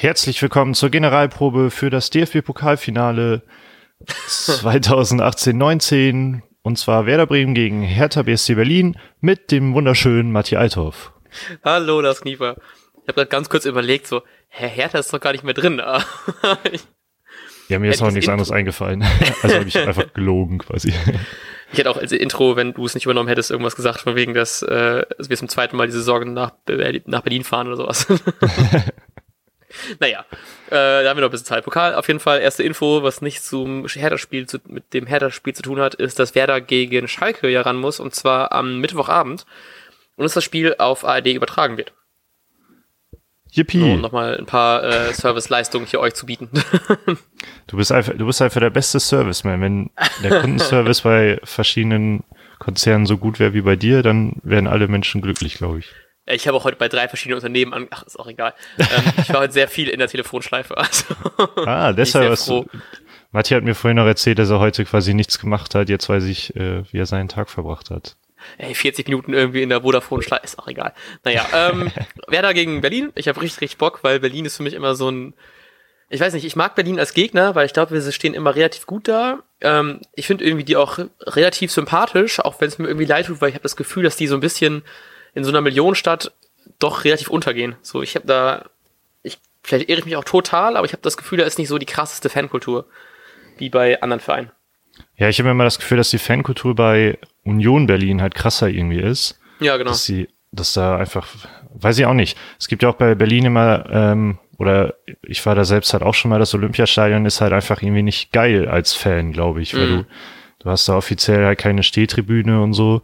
Herzlich willkommen zur Generalprobe für das DFB-Pokalfinale 2018-19 und zwar Werder Bremen gegen Hertha BSC Berlin mit dem wunderschönen Matti Althoff. Hallo, das Kniefer. Ich habe gerade ganz kurz überlegt, so, Herr Hertha ist doch gar nicht mehr drin. ja, mir ist auch nichts anderes eingefallen. Also habe ich einfach gelogen quasi. Ich hätte auch als Intro, wenn du es nicht übernommen hättest, irgendwas gesagt, von wegen, dass, äh, wir zum zweiten Mal diese Sorgen nach, nach Berlin fahren oder sowas. naja, äh, da haben wir noch ein bisschen Zeit. Pokal, auf jeden Fall, erste Info, was nicht zum Hertha-Spiel, zu, mit dem Hertha-Spiel zu tun hat, ist, dass Werder gegen Schalke ja ran muss, und zwar am Mittwochabend. Und dass das Spiel auf ARD übertragen wird. Yippie. Um nochmal ein paar äh, Serviceleistungen hier euch zu bieten. du bist einfach, du bist einfach der beste Serviceman. Wenn der Kundenservice bei verschiedenen Konzernen so gut wäre wie bei dir, dann wären alle Menschen glücklich, glaube ich. Ich habe auch heute bei drei verschiedenen Unternehmen an. Ach, ist auch egal. Ähm, ich war heute sehr viel in der Telefonschleife. Also ah, deshalb du. Matthias hat mir vorhin noch erzählt, dass er heute quasi nichts gemacht hat. Jetzt weiß ich, äh, wie er seinen Tag verbracht hat. Ey, 40 Minuten irgendwie in der Vodafone-Schleife, ist auch egal. Naja, ähm, Werder gegen Berlin. Ich habe richtig, richtig Bock, weil Berlin ist für mich immer so ein. Ich weiß nicht, ich mag Berlin als Gegner, weil ich glaube, wir stehen immer relativ gut da. Ähm, ich finde irgendwie die auch relativ sympathisch, auch wenn es mir irgendwie leid tut, weil ich habe das Gefühl, dass die so ein bisschen in so einer Millionenstadt doch relativ untergehen. So, ich habe da, ich vielleicht irre ich mich auch total, aber ich habe das Gefühl, da ist nicht so die krasseste Fankultur wie bei anderen Vereinen. Ja, ich habe immer das Gefühl, dass die Fankultur bei Union Berlin halt krasser irgendwie ist. Ja, genau. Dass sie, dass da einfach, weiß ich auch nicht. Es gibt ja auch bei Berlin immer, ähm, oder ich war da selbst halt auch schon mal, das Olympiastadion ist halt einfach irgendwie nicht geil als Fan, glaube ich, weil mhm. du, du hast da offiziell halt keine Stehtribüne und so.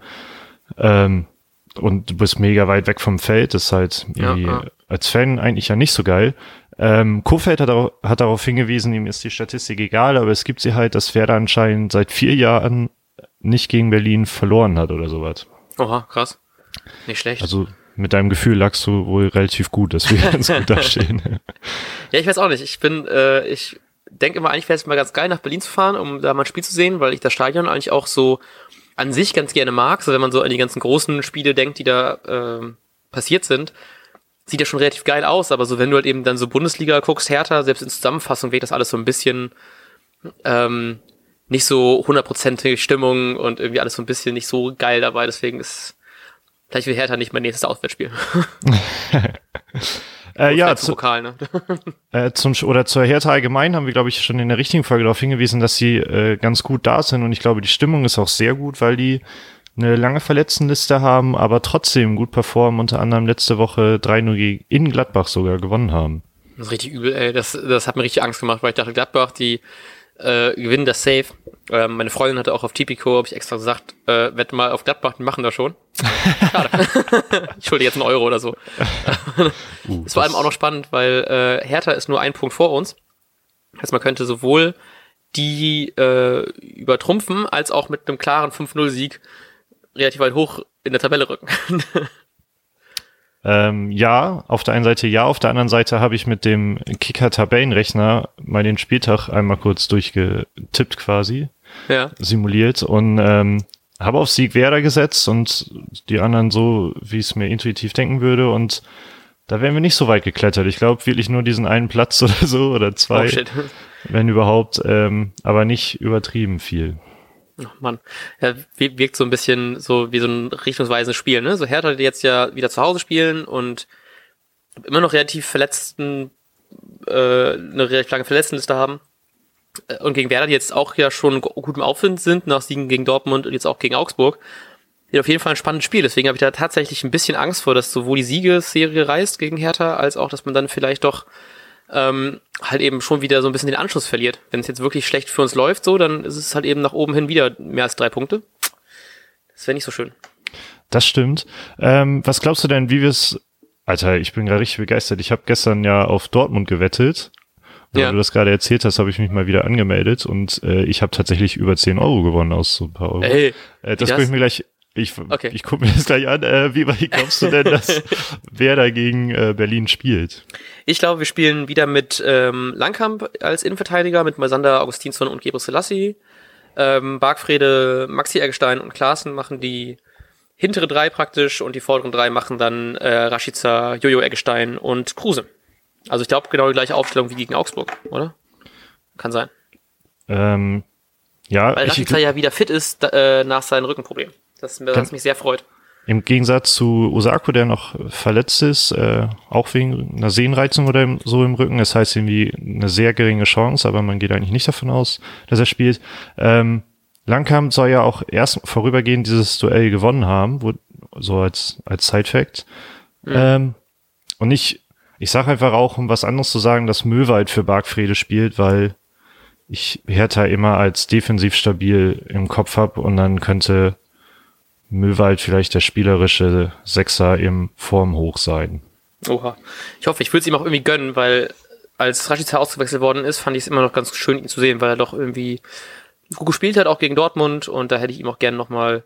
Ähm, und du bist mega weit weg vom Feld, das ist halt ja, ja. als Fan eigentlich ja nicht so geil. Ähm, Kofeld hat, auch, hat darauf hingewiesen, ihm ist die Statistik egal, aber es gibt sie halt, dass Werder anscheinend seit vier Jahren nicht gegen Berlin verloren hat oder sowas. Oha, krass. Nicht schlecht. Also mit deinem Gefühl lagst du wohl relativ gut, dass wir ganz gut dastehen. ja, ich weiß auch nicht. Ich bin, äh, ich denke immer, eigentlich wäre es mal ganz geil, nach Berlin zu fahren, um da mal ein Spiel zu sehen, weil ich das Stadion eigentlich auch so an sich ganz gerne mag. So wenn man so an die ganzen großen Spiele denkt, die da äh, passiert sind, sieht ja schon relativ geil aus, aber so wenn du halt eben dann so Bundesliga guckst, Hertha, selbst in Zusammenfassung wirkt das alles so ein bisschen ähm, nicht so hundertprozentige Stimmung und irgendwie alles so ein bisschen nicht so geil dabei, deswegen ist vielleicht will Hertha nicht mein nächstes Auswärtsspiel. Äh, ja, zu, Pokal, ne? äh, zum, oder zur Hertha allgemein haben wir, glaube ich, schon in der richtigen Folge darauf hingewiesen, dass sie äh, ganz gut da sind und ich glaube, die Stimmung ist auch sehr gut, weil die eine lange Verletztenliste haben, aber trotzdem gut performen, unter anderem letzte Woche 3-0 in Gladbach sogar gewonnen haben. Das ist richtig übel, ey. Das, das hat mir richtig Angst gemacht, weil ich dachte, Gladbach, die äh, gewinnen das Safe. Äh, meine Freundin hatte auch auf Tipico, habe ich extra gesagt, äh, wette mal auf Gladbach, die machen das schon. Schade. ich schulde jetzt einen Euro oder so. uh, ist vor allem auch noch spannend, weil äh, Hertha ist nur ein Punkt vor uns. heißt, man könnte sowohl die äh, übertrumpfen, als auch mit einem klaren 5-0-Sieg relativ weit hoch in der Tabelle rücken. Ähm, ja, auf der einen Seite ja, auf der anderen Seite habe ich mit dem Kicker-Tabellenrechner mal den Spieltag einmal kurz durchgetippt quasi, ja. simuliert und ähm, habe auf Sieg Werder gesetzt und die anderen so, wie es mir intuitiv denken würde und da wären wir nicht so weit geklettert. Ich glaube wirklich nur diesen einen Platz oder so oder zwei, oh, wenn überhaupt, ähm, aber nicht übertrieben viel. Oh Mann, ja, wirkt so ein bisschen so wie so ein richtungsweisendes Spiel, ne? So Hertha, die jetzt ja wieder zu Hause spielen und immer noch relativ verletzten, äh, eine relativ lange Verletztenliste haben. Äh, und gegen Werder, die jetzt auch ja schon gut im Aufwind sind, nach Siegen gegen Dortmund und jetzt auch gegen Augsburg. Wird auf jeden Fall ein spannendes Spiel. Deswegen habe ich da tatsächlich ein bisschen Angst vor, dass sowohl die Siegesserie reißt gegen Hertha, als auch, dass man dann vielleicht doch ähm, halt eben schon wieder so ein bisschen den Anschluss verliert. Wenn es jetzt wirklich schlecht für uns läuft, so, dann ist es halt eben nach oben hin wieder mehr als drei Punkte. Das wäre nicht so schön. Das stimmt. Ähm, was glaubst du denn, wie wir es Alter, ich bin gerade richtig begeistert. Ich habe gestern ja auf Dortmund gewettet. Weil ja. du das gerade erzählt hast, habe ich mich mal wieder angemeldet und äh, ich habe tatsächlich über 10 Euro gewonnen aus so ein paar Euro. Hey, äh, das gucke ich mir gleich ich, okay. ich gucke mir das gleich an. Äh, wie, wie glaubst du denn, dass wer da gegen äh, Berlin spielt? Ich glaube, wir spielen wieder mit ähm, Langkamp als Innenverteidiger, mit Moisander, Augustinsson und Gebre Selassie. Ähm, Bargfrede, Maxi Eggestein und Klaassen machen die hintere drei praktisch und die vorderen drei machen dann äh, Rashica, Jojo Eggestein und Kruse. Also ich glaube genau die gleiche Aufstellung wie gegen Augsburg, oder? Kann sein. Ähm, ja, Weil Rashica ja wieder fit ist äh, nach seinem Rückenproblem. Das, das mich sehr freut. Im Gegensatz zu Osako, der noch verletzt ist, äh, auch wegen einer Sehnenreizung oder so im Rücken. Das heißt irgendwie eine sehr geringe Chance, aber man geht eigentlich nicht davon aus, dass er spielt. Ähm, Langkamp soll ja auch erst vorübergehend dieses Duell gewonnen haben, wo, so als, als Side-Fact. Mhm. Ähm, und ich, ich sage einfach auch, um was anderes zu sagen, dass Möwald für Bargfrede spielt, weil ich Hertha immer als defensiv stabil im Kopf hab und dann könnte Möwald vielleicht der spielerische Sechser im Formhoch sein. Oha. Ich hoffe, ich würde es ihm auch irgendwie gönnen, weil als Rashica ausgewechselt worden ist, fand ich es immer noch ganz schön, ihn zu sehen, weil er doch irgendwie gut gespielt hat, auch gegen Dortmund und da hätte ich ihm auch gerne nochmal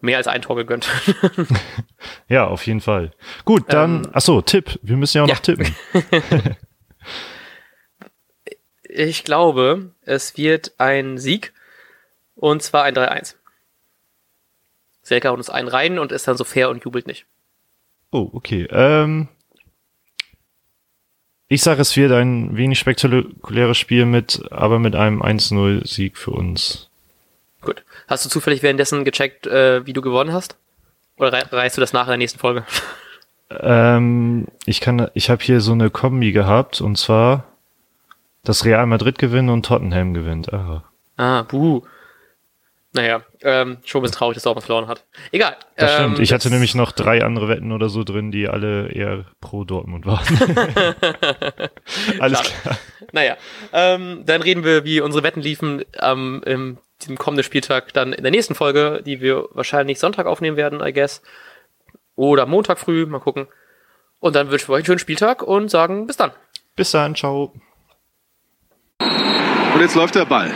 mehr als ein Tor gegönnt. ja, auf jeden Fall. Gut, dann, ähm, achso, Tipp. Wir müssen ja auch ja. noch tippen. ich glaube, es wird ein Sieg und zwar ein 3-1. Selka haut uns einen rein und ist dann so fair und jubelt nicht. Oh, okay. Ähm, ich sage, es wird ein wenig spektakuläres Spiel mit, aber mit einem 1-0-Sieg für uns. Gut. Hast du zufällig währenddessen gecheckt, äh, wie du gewonnen hast? Oder reißt du das nach in der nächsten Folge? Ähm, ich kann, ich habe hier so eine Kombi gehabt und zwar, dass Real Madrid gewinnt und Tottenham gewinnt. Ah, ah buh. Naja, ähm, schon ein bisschen traurig, dass Dortmund verloren hat. Egal. Das stimmt. Ähm, ich hatte nämlich noch drei andere Wetten oder so drin, die alle eher pro Dortmund waren. Alles klar. Naja, ähm, dann reden wir, wie unsere Wetten liefen am ähm, diesem kommenden Spieltag dann in der nächsten Folge, die wir wahrscheinlich Sonntag aufnehmen werden, I guess. Oder Montag früh, mal gucken. Und dann wünschen wir euch einen schönen Spieltag und sagen bis dann. Bis dann, ciao. Und jetzt läuft der Ball.